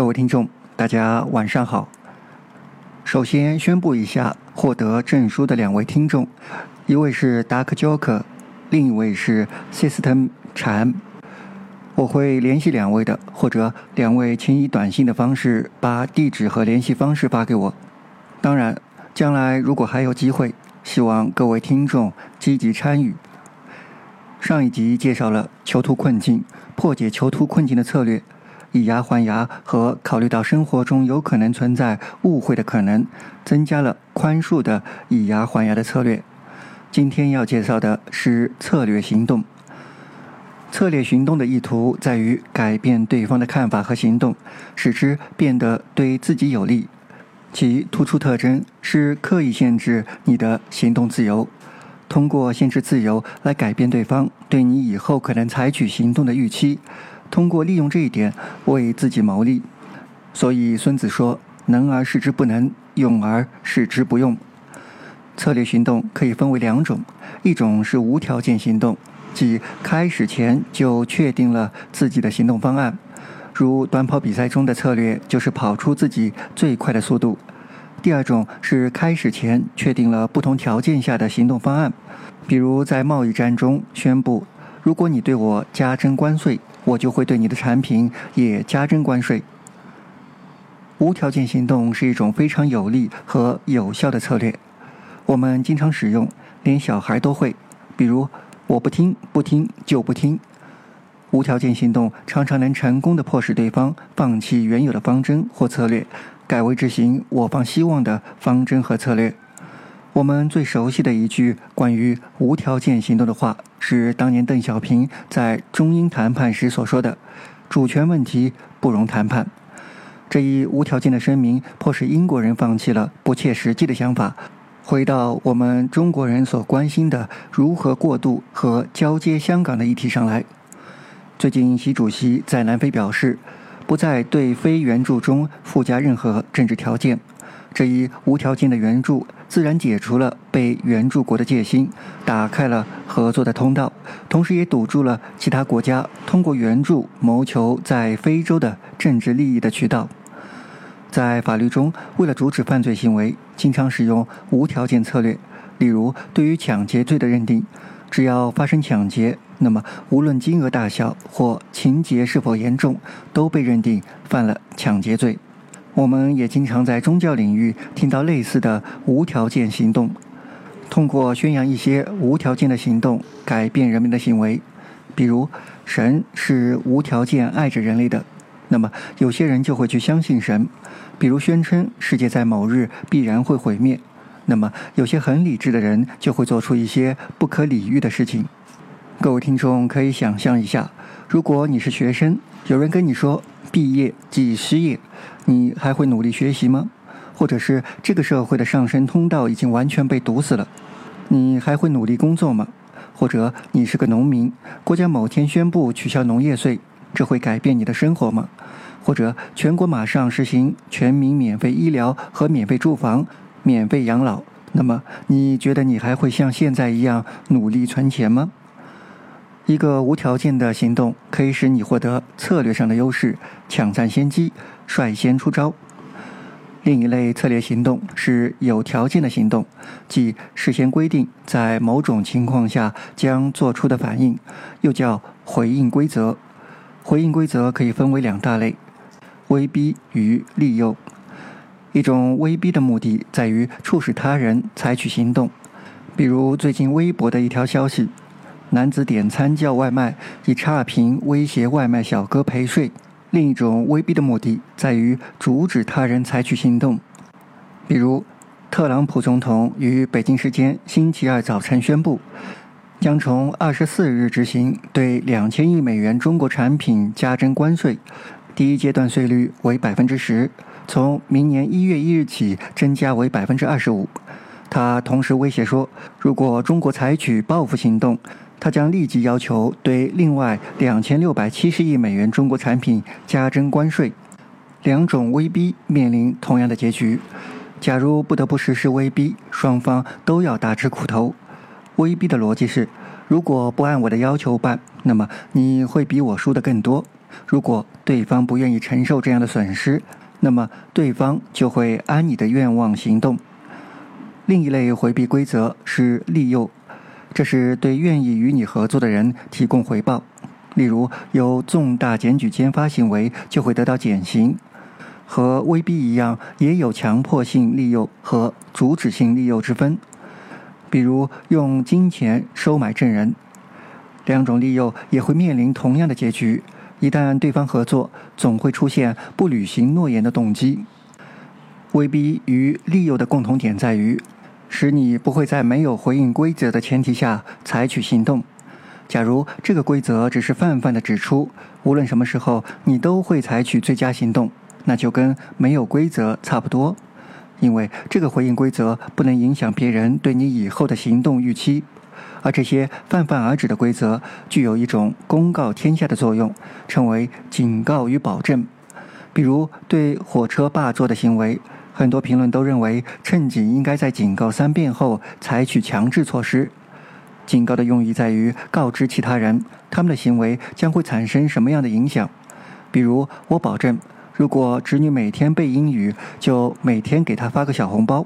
各位听众，大家晚上好。首先宣布一下获得证书的两位听众，一位是 Dark Joker，另一位是 System 禅。我会联系两位的，或者两位请以短信的方式把地址和联系方式发给我。当然，将来如果还有机会，希望各位听众积极参与。上一集介绍了囚徒困境，破解囚徒困境的策略，以牙还牙和考虑到生活中有可能存在误会的可能，增加了宽恕的以牙还牙的策略。今天要介绍的是策略行动。策略行动的意图在于改变对方的看法和行动，使之变得对自己有利。其突出特征是刻意限制你的行动自由。通过限制自由来改变对方对你以后可能采取行动的预期，通过利用这一点为自己谋利。所以孙子说：“能而示之不能，用而示之不用。”策略行动可以分为两种，一种是无条件行动，即开始前就确定了自己的行动方案，如短跑比赛中的策略就是跑出自己最快的速度。第二种是开始前确定了不同条件下的行动方案，比如在贸易战中宣布，如果你对我加征关税，我就会对你的产品也加征关税。无条件行动是一种非常有利和有效的策略，我们经常使用，连小孩都会。比如，我不听，不听就不听。无条件行动常常能成功的迫使对方放弃原有的方针或策略。改为执行我方希望的方针和策略。我们最熟悉的一句关于无条件行动的话，是当年邓小平在中英谈判时所说的：“主权问题不容谈判。”这一无条件的声明，迫使英国人放弃了不切实际的想法，回到我们中国人所关心的如何过渡和交接香港的议题上来。最近，习主席在南非表示。不再对非援助中附加任何政治条件，这一无条件的援助自然解除了被援助国的戒心，打开了合作的通道，同时也堵住了其他国家通过援助谋求在非洲的政治利益的渠道。在法律中，为了阻止犯罪行为，经常使用无条件策略。例如，对于抢劫罪的认定，只要发生抢劫。那么，无论金额大小或情节是否严重，都被认定犯了抢劫罪。我们也经常在宗教领域听到类似的无条件行动，通过宣扬一些无条件的行动改变人们的行为。比如，神是无条件爱着人类的，那么有些人就会去相信神。比如，宣称世界在某日必然会毁灭，那么有些很理智的人就会做出一些不可理喻的事情。各位听众可以想象一下，如果你是学生，有人跟你说毕业即失业，你还会努力学习吗？或者是这个社会的上升通道已经完全被堵死了，你还会努力工作吗？或者你是个农民，国家某天宣布取消农业税，这会改变你的生活吗？或者全国马上实行全民免费医疗和免费住房、免费养老，那么你觉得你还会像现在一样努力存钱吗？一个无条件的行动可以使你获得策略上的优势，抢占先机，率先出招。另一类策略行动是有条件的行动，即事先规定在某种情况下将做出的反应，又叫回应规则。回应规则可以分为两大类：威逼与利诱。一种威逼的目的在于促使他人采取行动，比如最近微博的一条消息。男子点餐叫外卖，以差评威胁外卖小哥陪睡。另一种威逼的目的在于阻止他人采取行动，比如，特朗普总统于北京时间星期二早晨宣布，将从二十四日执行对两千亿美元中国产品加征关税，第一阶段税率为百分之十，从明年一月一日起增加为百分之二十五。他同时威胁说，如果中国采取报复行动，他将立即要求对另外两千六百七十亿美元中国产品加征关税。两种威逼面临同样的结局。假如不得不实施威逼，双方都要大吃苦头。威逼的逻辑是：如果不按我的要求办，那么你会比我输的更多。如果对方不愿意承受这样的损失，那么对方就会按你的愿望行动。另一类回避规则是利诱，这是对愿意与你合作的人提供回报，例如有重大检举揭发行为就会得到减刑。和威逼一样，也有强迫性利诱和阻止性利诱之分。比如用金钱收买证人，两种利诱也会面临同样的结局。一旦对方合作，总会出现不履行诺言的动机。威逼与利诱的共同点在于，使你不会在没有回应规则的前提下采取行动。假如这个规则只是泛泛的指出，无论什么时候你都会采取最佳行动。那就跟没有规则差不多，因为这个回应规则不能影响别人对你以后的行动预期，而这些泛泛而止的规则具有一种公告天下的作用，称为警告与保证。比如对火车霸座的行为，很多评论都认为，乘警应该在警告三遍后采取强制措施。警告的用意在于告知其他人，他们的行为将会产生什么样的影响。比如，我保证。如果侄女每天背英语，就每天给她发个小红包。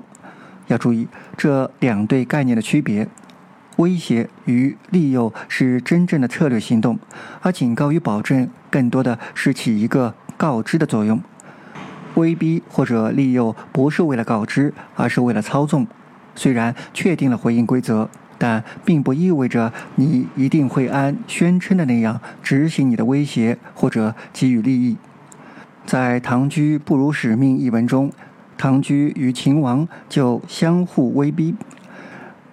要注意这两对概念的区别：威胁与利诱是真正的策略行动，而警告与保证更多的是起一个告知的作用。威逼或者利诱不是为了告知，而是为了操纵。虽然确定了回应规则，但并不意味着你一定会按宣称的那样执行你的威胁或者给予利益。在《唐居不辱使命》一文中，唐居与秦王就相互威逼。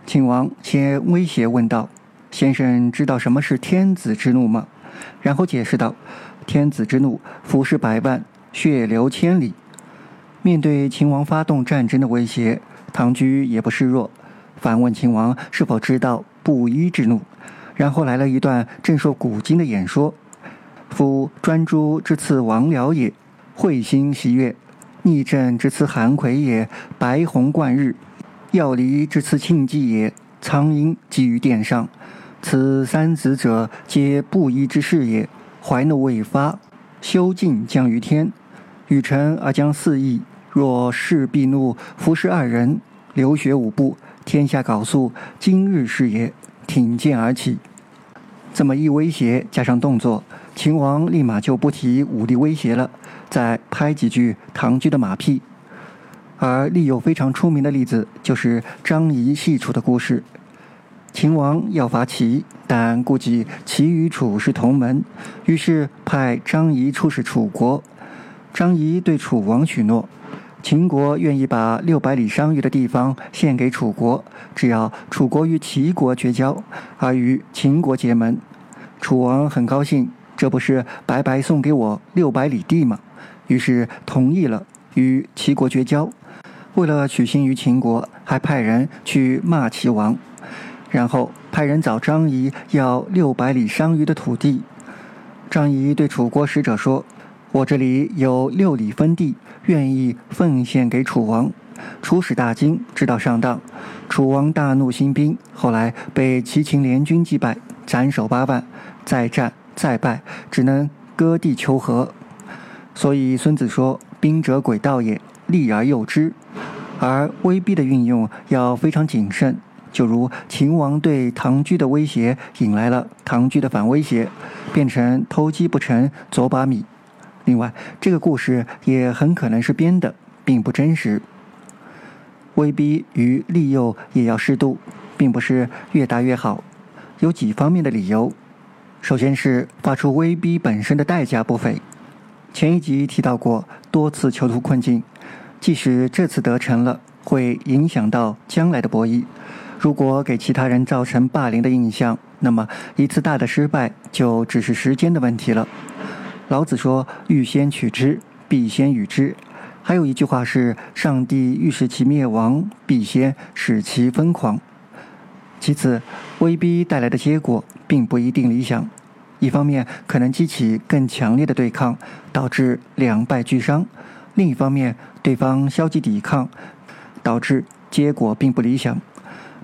秦王先威胁问道：“先生知道什么是天子之怒吗？”然后解释道：“天子之怒，俯视百万，血流千里。”面对秦王发动战争的威胁，唐雎也不示弱，反问秦王是否知道布衣之怒。然后来了一段正说古今的演说：“夫专诸之次王僚也。”彗星袭月，逆政之次韩魁也；白虹贯日，要离之次庆忌也。苍鹰击于殿上，此三子者，皆布衣之士也。怀怒未发，修静将于天。与臣而将四邑，若事必怒，服侍二人，流血五步，天下缟素。今日是也。挺剑而起，这么一威胁，加上动作，秦王立马就不提武力威胁了。再拍几句唐雎的马屁，而另有非常出名的例子，就是张仪戏楚的故事。秦王要伐齐，但顾及齐与楚是同门，于是派张仪出使楚国。张仪对楚王许诺，秦国愿意把六百里商於的地方献给楚国，只要楚国与齐国绝交，而与秦国结盟。楚王很高兴，这不是白白送给我六百里地吗？于是同意了与齐国绝交，为了取信于秦国，还派人去骂齐王，然后派人找张仪要六百里商於的土地。张仪对楚国使者说：“我这里有六里分地，愿意奉献给楚王。”楚使大惊，知道上当，楚王大怒，兴兵，后来被齐秦联军击败，斩首八万，再战再败，只能割地求和。所以孙子说：“兵者诡道也，利而诱之。”而威逼的运用要非常谨慎。就如秦王对唐居的威胁，引来了唐居的反威胁，变成偷鸡不成蚀把米。另外，这个故事也很可能是编的，并不真实。威逼与利诱也要适度，并不是越大越好。有几方面的理由。首先是发出威逼本身的代价不菲。前一集提到过，多次囚徒困境，即使这次得逞了，会影响到将来的博弈。如果给其他人造成霸凌的印象，那么一次大的失败就只是时间的问题了。老子说：“欲先取之，必先予之。”还有一句话是：“上帝欲使其灭亡，必先使其疯狂。”其次，威逼带来的结果并不一定理想。一方面可能激起更强烈的对抗，导致两败俱伤；另一方面，对方消极抵抗，导致结果并不理想。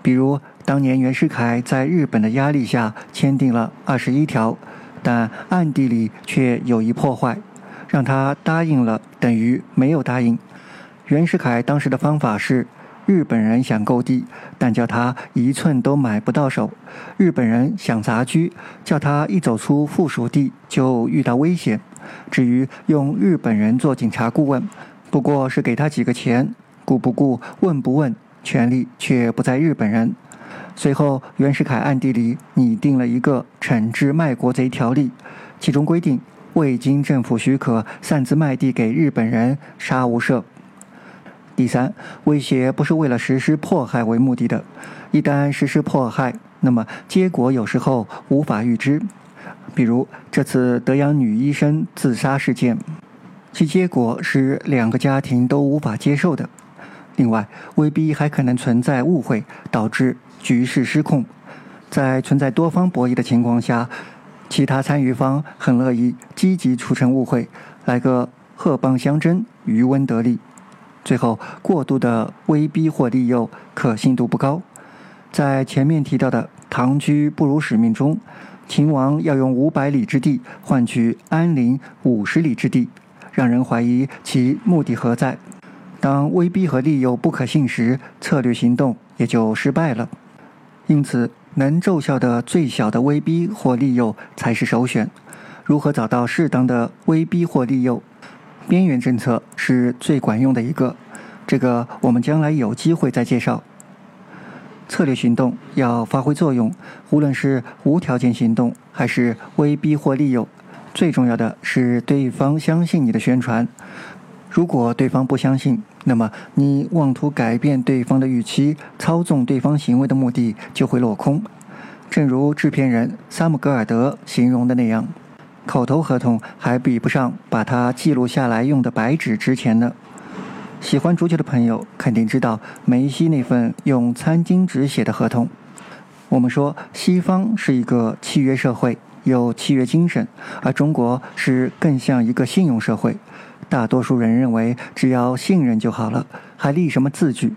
比如，当年袁世凯在日本的压力下签订了二十一条，但暗地里却有意破坏，让他答应了等于没有答应。袁世凯当时的方法是：日本人想购地，但叫他一寸都买不到手；日本人想杂居，叫他一走出附属地就遇到危险。至于用日本人做警察顾问，不过是给他几个钱，顾不顾、问不问，权力却不在日本人。随后，袁世凯暗地里拟定了一个惩治卖国贼条例，其中规定，未经政府许可擅自卖地给日本人，杀无赦。第三，威胁不是为了实施迫害为目的的，一旦实施迫害，那么结果有时候无法预知。比如这次德阳女医生自杀事件，其结果是两个家庭都无法接受的。另外，威逼还可能存在误会，导致局势失控。在存在多方博弈的情况下，其他参与方很乐意积极促成误会，来个鹤蚌相争，渔翁得利。最后，过度的威逼或利诱可信度不高。在前面提到的“唐居不辱使命”中，秦王要用五百里之地换取安陵五十里之地，让人怀疑其目的何在。当威逼和利诱不可信时，策略行动也就失败了。因此，能奏效的最小的威逼或利诱才是首选。如何找到适当的威逼或利诱？边缘政策是最管用的一个，这个我们将来有机会再介绍。策略行动要发挥作用，无论是无条件行动还是威逼或利诱，最重要的是对方相信你的宣传。如果对方不相信，那么你妄图改变对方的预期、操纵对方行为的目的就会落空。正如制片人萨姆·格尔德形容的那样。口头合同还比不上把它记录下来用的白纸值钱呢。喜欢足球的朋友肯定知道梅西那份用餐巾纸写的合同。我们说西方是一个契约社会，有契约精神，而中国是更像一个信用社会。大多数人认为只要信任就好了，还立什么字据？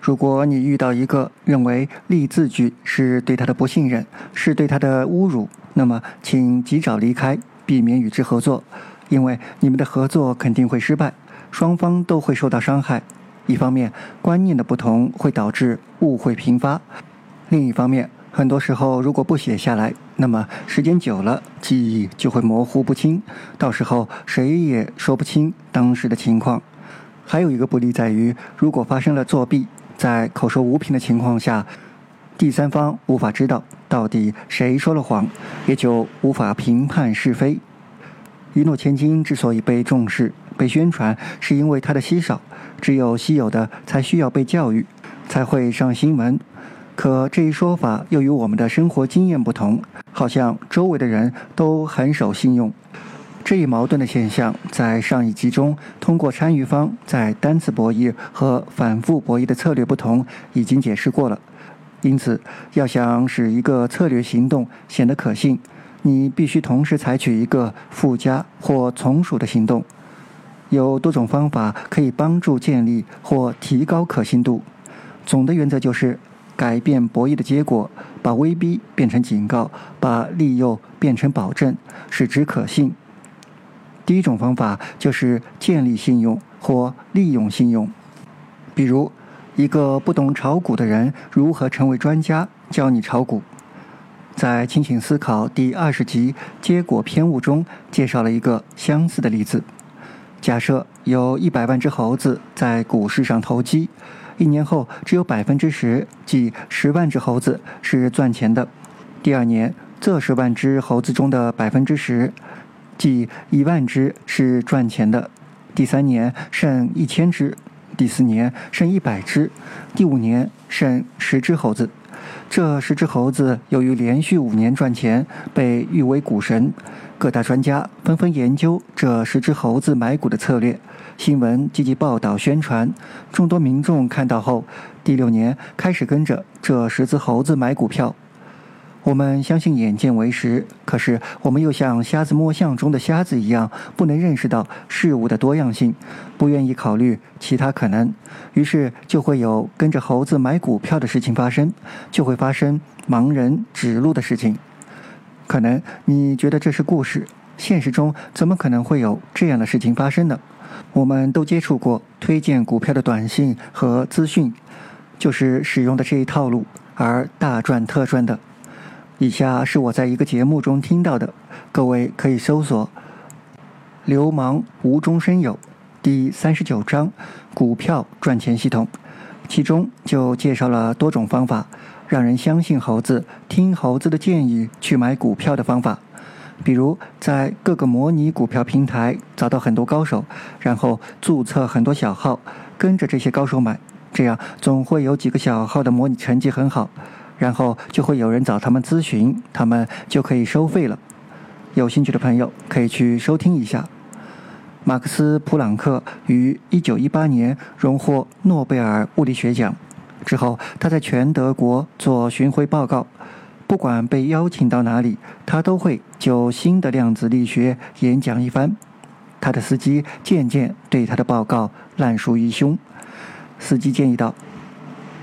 如果你遇到一个认为立字据是对他的不信任，是对他的侮辱。那么，请及早离开，避免与之合作，因为你们的合作肯定会失败，双方都会受到伤害。一方面，观念的不同会导致误会频发；另一方面，很多时候如果不写下来，那么时间久了，记忆就会模糊不清，到时候谁也说不清当时的情况。还有一个不利在于，如果发生了作弊，在口说无凭的情况下。第三方无法知道到底谁说了谎，也就无法评判是非。一诺千金之所以被重视、被宣传，是因为它的稀少，只有稀有的才需要被教育，才会上新闻。可这一说法又与我们的生活经验不同，好像周围的人都很守信用。这一矛盾的现象，在上一集中通过参与方在单次博弈和反复博弈的策略不同，已经解释过了。因此，要想使一个策略行动显得可信，你必须同时采取一个附加或从属的行动。有多种方法可以帮助建立或提高可信度。总的原则就是改变博弈的结果，把威逼变成警告，把利诱变成保证，使之可信。第一种方法就是建立信用或利用信用，比如。一个不懂炒股的人如何成为专家？教你炒股。在《清醒思考》第二十集“结果偏误”中，介绍了一个相似的例子：假设有一百万只猴子在股市上投机，一年后只有百分之十，即十万只猴子是赚钱的；第二年，这十万只猴子中的百分之十，即一万只是赚钱的；第三年，剩一千只。第四年剩一百只，第五年剩十只猴子。这十只猴子由于连续五年赚钱，被誉为股神。各大专家纷纷研究这十只猴子买股的策略，新闻积极报道宣传。众多民众看到后，第六年开始跟着这十只猴子买股票。我们相信眼见为实，可是我们又像瞎子摸象中的瞎子一样，不能认识到事物的多样性，不愿意考虑其他可能，于是就会有跟着猴子买股票的事情发生，就会发生盲人指路的事情。可能你觉得这是故事，现实中怎么可能会有这样的事情发生呢？我们都接触过推荐股票的短信和资讯，就是使用的这一套路，而大赚特赚的。以下是我在一个节目中听到的，各位可以搜索“流氓无中生有”第三十九章“股票赚钱系统”，其中就介绍了多种方法，让人相信猴子、听猴子的建议去买股票的方法。比如在各个模拟股票平台找到很多高手，然后注册很多小号，跟着这些高手买，这样总会有几个小号的模拟成绩很好。然后就会有人找他们咨询，他们就可以收费了。有兴趣的朋友可以去收听一下。马克思·普朗克于1918年荣获诺贝尔物理学奖之后，他在全德国做巡回报告，不管被邀请到哪里，他都会就新的量子力学演讲一番。他的司机渐渐对他的报告烂熟于胸。司机建议道：“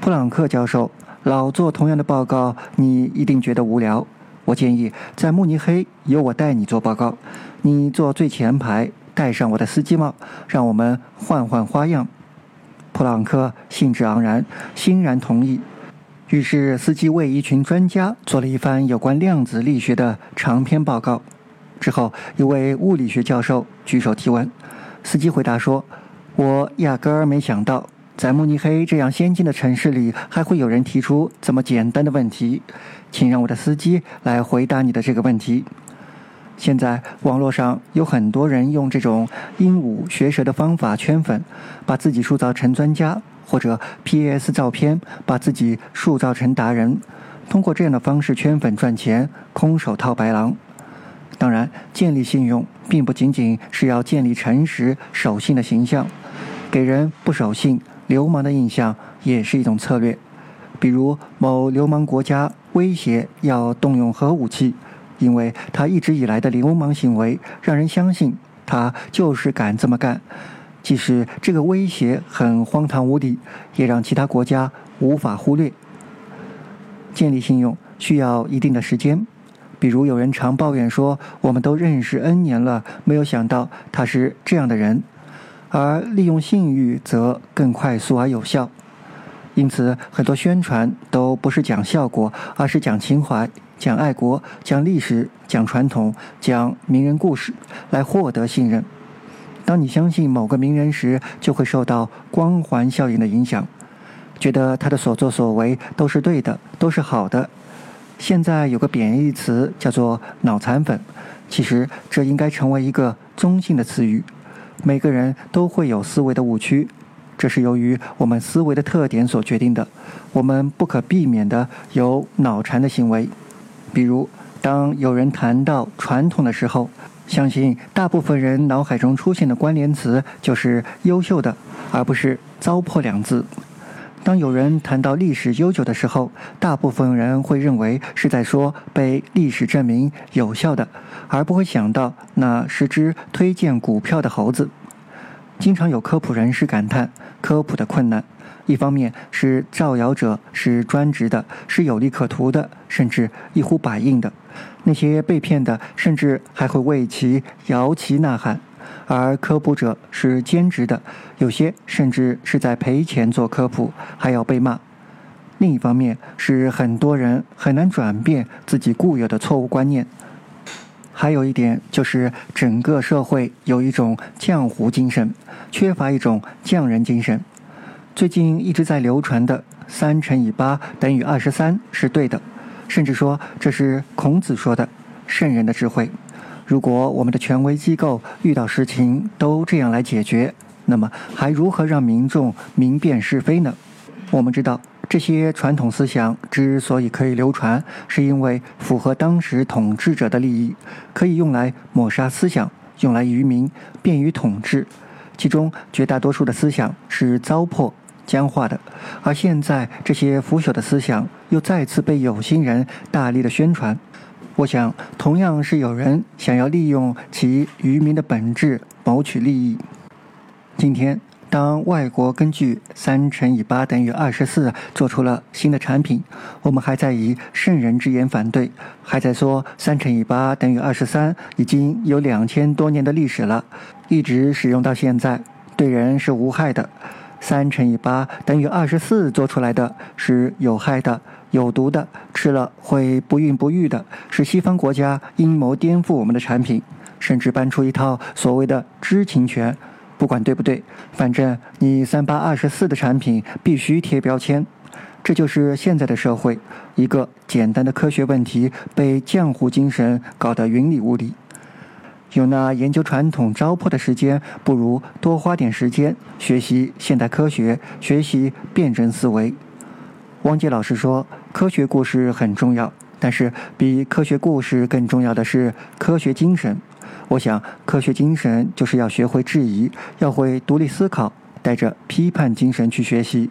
普朗克教授。”老做同样的报告，你一定觉得无聊。我建议在慕尼黑由我带你做报告，你坐最前排，戴上我的司机帽，让我们换换花样。普朗克兴致盎然，欣然同意。于是司机为一群专家做了一番有关量子力学的长篇报告。之后，一位物理学教授举手提问，司机回答说：“我压根儿没想到。”在慕尼黑这样先进的城市里，还会有人提出这么简单的问题？请让我的司机来回答你的这个问题。现在网络上有很多人用这种鹦鹉学舌的方法圈粉，把自己塑造成专家，或者 PS 照片把自己塑造成达人，通过这样的方式圈粉赚钱，空手套白狼。当然，建立信用并不仅仅是要建立诚实守信的形象，给人不守信。流氓的印象也是一种策略，比如某流氓国家威胁要动用核武器，因为他一直以来的流氓行为让人相信他就是敢这么干。即使这个威胁很荒唐无理，也让其他国家无法忽略。建立信用需要一定的时间，比如有人常抱怨说：“我们都认识 N 年了，没有想到他是这样的人。”而利用信誉则更快速而有效，因此很多宣传都不是讲效果，而是讲情怀、讲爱国、讲历史、讲传统、讲名人故事，来获得信任。当你相信某个名人时，就会受到光环效应的影响，觉得他的所作所为都是对的，都是好的。现在有个贬义词叫做“脑残粉”，其实这应该成为一个中性的词语。每个人都会有思维的误区，这是由于我们思维的特点所决定的。我们不可避免的有脑残的行为，比如当有人谈到传统的时候，相信大部分人脑海中出现的关联词就是“优秀的”，而不是“糟粕”两字。当有人谈到历史悠久的时候，大部分人会认为是在说被历史证明有效的，而不会想到那十只推荐股票的猴子。经常有科普人士感叹科普的困难：一方面是造谣者是专职的，是有利可图的，甚至一呼百应的；那些被骗的，甚至还会为其摇旗呐喊。而科普者是兼职的，有些甚至是在赔钱做科普，还要被骂。另一方面是很多人很难转变自己固有的错误观念。还有一点就是整个社会有一种浆糊精神，缺乏一种匠人精神。最近一直在流传的“三乘以八等于二十三”是对的，甚至说这是孔子说的，圣人的智慧。如果我们的权威机构遇到事情都这样来解决，那么还如何让民众明辨是非呢？我们知道，这些传统思想之所以可以流传，是因为符合当时统治者的利益，可以用来抹杀思想，用来愚民，便于统治。其中绝大多数的思想是糟粕、僵化的，而现在这些腐朽的思想又再次被有心人大力的宣传。我想，同样是有人想要利用其愚民的本质谋取利益。今天，当外国根据三乘以八等于二十四做出了新的产品，我们还在以圣人之言反对，还在说三乘以八等于二十三已经有两千多年的历史了，一直使用到现在，对人是无害的。三乘以八等于二十四做出来的是有害的、有毒的，吃了会不孕不育的，是西方国家阴谋颠覆我们的产品，甚至搬出一套所谓的知情权。不管对不对，反正你三八二十四的产品必须贴标签，这就是现在的社会。一个简单的科学问题被浆糊精神搞得云里雾里。有那研究传统糟粕的时间，不如多花点时间学习现代科学，学习辩证思维。汪杰老师说，科学故事很重要，但是比科学故事更重要的是科学精神。我想，科学精神就是要学会质疑，要会独立思考，带着批判精神去学习。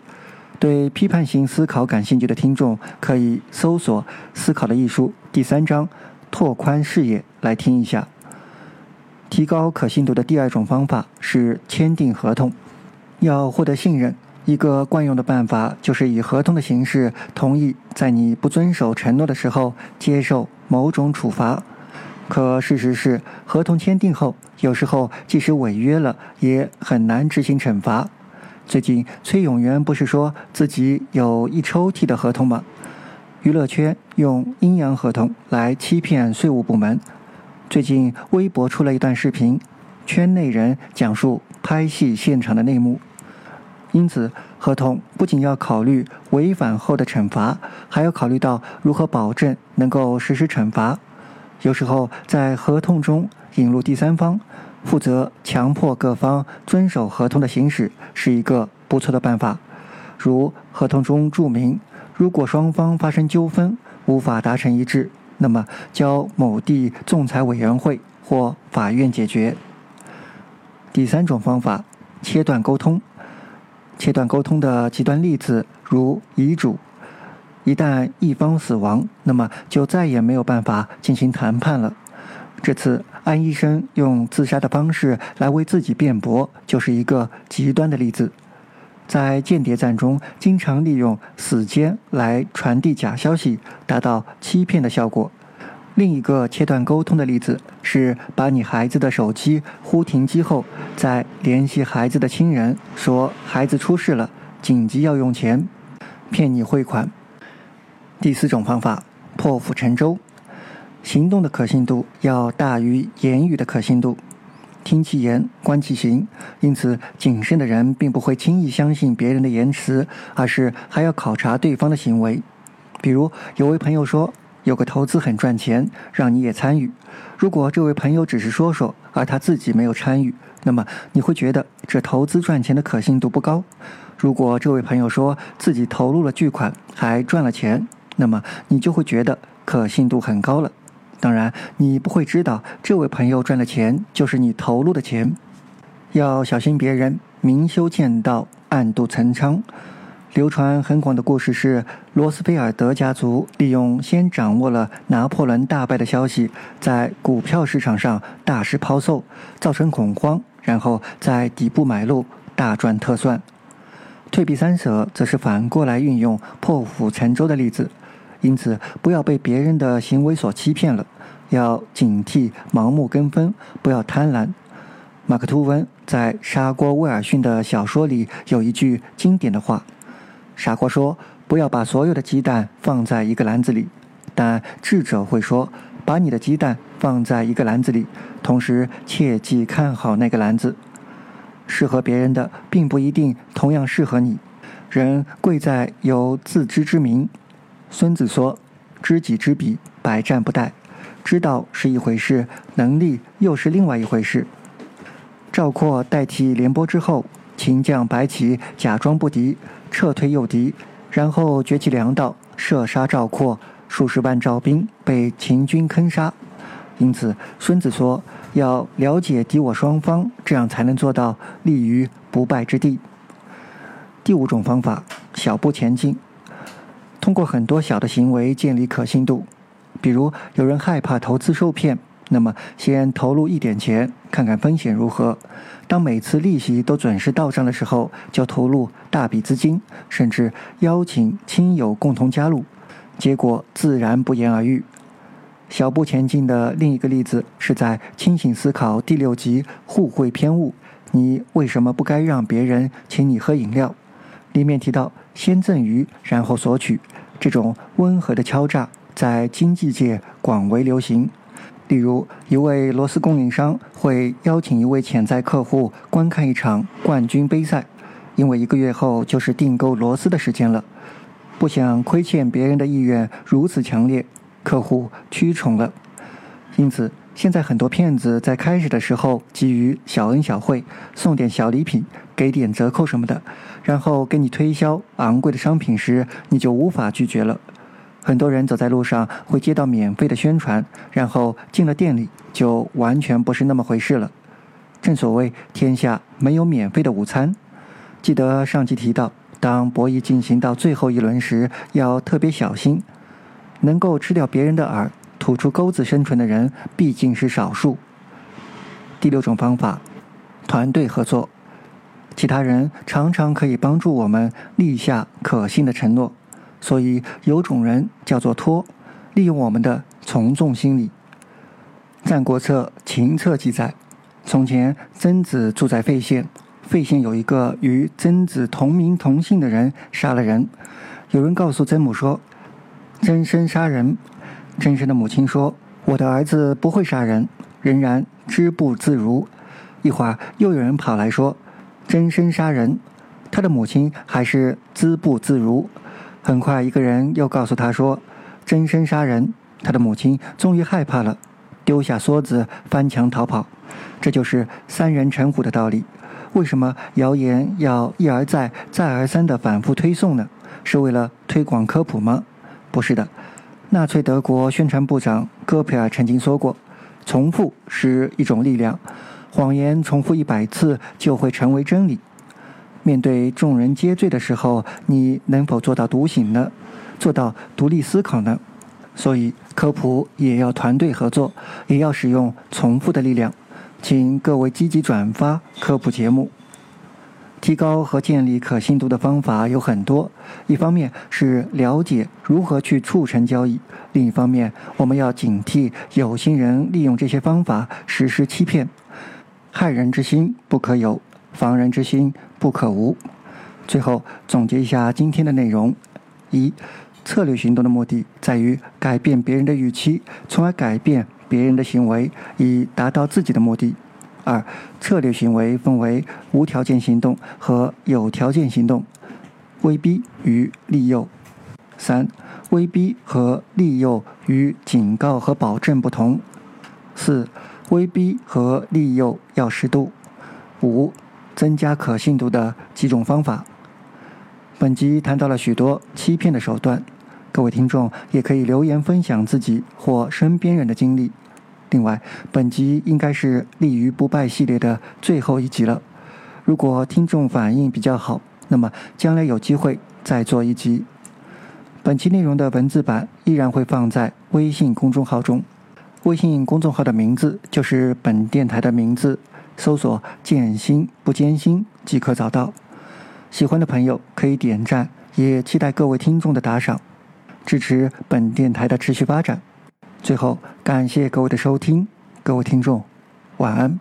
对批判性思考感兴趣的听众，可以搜索《思考的艺术》第三章“拓宽视野”来听一下。提高可信度的第二种方法是签订合同。要获得信任，一个惯用的办法就是以合同的形式同意在你不遵守承诺的时候接受某种处罚。可事实是，合同签订后，有时候即使违约了，也很难执行惩罚。最近，崔永元不是说自己有一抽屉的合同吗？娱乐圈用阴阳合同来欺骗税务部门。最近，微博出了一段视频，圈内人讲述拍戏现场的内幕。因此，合同不仅要考虑违反后的惩罚，还要考虑到如何保证能够实施惩罚。有时候，在合同中引入第三方，负责强迫各方遵守合同的行使，是一个不错的办法。如合同中注明，如果双方发生纠纷，无法达成一致，那么交某地仲裁委员会或法院解决。第三种方法，切断沟通。切断沟通的极端例子，如遗嘱。一旦一方死亡，那么就再也没有办法进行谈判了。这次安医生用自杀的方式来为自己辩驳，就是一个极端的例子。在间谍战中，经常利用死间来传递假消息，达到欺骗的效果。另一个切断沟通的例子是把你孩子的手机呼停机后，再联系孩子的亲人，说孩子出事了，紧急要用钱，骗你汇款。第四种方法，破釜沉舟。行动的可信度要大于言语的可信度。听其言，观其行。因此，谨慎的人并不会轻易相信别人的言辞，而是还要考察对方的行为。比如，有位朋友说有个投资很赚钱，让你也参与。如果这位朋友只是说说，而他自己没有参与，那么你会觉得这投资赚钱的可信度不高。如果这位朋友说自己投入了巨款，还赚了钱，那么你就会觉得可信度很高了。当然，你不会知道这位朋友赚的钱就是你投入的钱。要小心别人明修栈道，暗度陈仓。流传很广的故事是，罗斯菲尔德家族利用先掌握了拿破仑大败的消息，在股票市场上大肆抛售，造成恐慌，然后在底部买入，大赚特赚。退避三舍，则是反过来运用破釜沉舟的例子。因此，不要被别人的行为所欺骗了，要警惕盲目跟风，不要贪婪。马克·吐温在沙锅威尔逊的小说里有一句经典的话：“傻瓜说，不要把所有的鸡蛋放在一个篮子里，但智者会说，把你的鸡蛋放在一个篮子里，同时切记看好那个篮子。适合别人的，并不一定同样适合你。人贵在有自知之明。”孙子说：“知己知彼，百战不殆。知道是一回事，能力又是另外一回事。”赵括代替廉颇之后，秦将白起假装不敌，撤退诱敌，然后崛起粮道，射杀赵括，数十万赵兵被秦军坑杀。因此，孙子说：“要了解敌我双方，这样才能做到立于不败之地。”第五种方法：小步前进。通过很多小的行为建立可信度，比如有人害怕投资受骗，那么先投入一点钱，看看风险如何。当每次利息都准时到账的时候，就投入大笔资金，甚至邀请亲友共同加入，结果自然不言而喻。小步前进的另一个例子是在《清醒思考》第六集“互惠偏误”，你为什么不该让别人请你喝饮料？里面提到先赠予，然后索取，这种温和的敲诈在经济界广为流行。例如，一位螺丝供应商会邀请一位潜在客户观看一场冠军杯赛，因为一个月后就是订购螺丝的时间了，不想亏欠别人的意愿如此强烈。客户屈从了，因此现在很多骗子在开始的时候给予小恩小惠，送点小礼品，给点折扣什么的，然后给你推销昂贵的商品时，你就无法拒绝了。很多人走在路上会接到免费的宣传，然后进了店里就完全不是那么回事了。正所谓天下没有免费的午餐。记得上集提到，当博弈进行到最后一轮时，要特别小心。能够吃掉别人的饵、吐出钩子生存的人毕竟是少数。第六种方法，团队合作。其他人常常可以帮助我们立下可信的承诺，所以有种人叫做托，利用我们的从众心理。《战国策·秦策》记载：从前曾子住在费县，费县有一个与曾子同名同姓的人杀了人，有人告诉曾母说。曾生杀人，曾生的母亲说：“我的儿子不会杀人，仍然知不自如。”一会儿又有人跑来说：“真身杀人，他的母亲还是知不自如。”很快，一个人又告诉他说：“真身杀人，他的母亲终于害怕了，丢下梭子翻墙逃跑。”这就是三人成虎的道理。为什么谣言要一而再、再而三的反复推送呢？是为了推广科普吗？不是的，纳粹德国宣传部长戈培尔曾经说过：“重复是一种力量，谎言重复一百次就会成为真理。”面对众人皆醉的时候，你能否做到独醒呢？做到独立思考呢？所以科普也要团队合作，也要使用重复的力量。请各位积极转发科普节目。提高和建立可信度的方法有很多，一方面是了解如何去促成交易，另一方面我们要警惕有心人利用这些方法实施欺骗。害人之心不可有，防人之心不可无。最后总结一下今天的内容：一、策略行动的目的在于改变别人的预期，从而改变别人的行为，以达到自己的目的。二、策略行为分为无条件行动和有条件行动，威逼与利诱。三、威逼和利诱与警告和保证不同。四、威逼和利诱要适度。五、增加可信度的几种方法。本集谈到了许多欺骗的手段，各位听众也可以留言分享自己或身边人的经历。另外，本集应该是“立于不败”系列的最后一集了。如果听众反应比较好，那么将来有机会再做一集。本期内容的文字版依然会放在微信公众号中，微信公众号的名字就是本电台的名字，搜索“艰辛不艰辛”即可找到。喜欢的朋友可以点赞，也期待各位听众的打赏，支持本电台的持续发展。最后，感谢各位的收听，各位听众，晚安。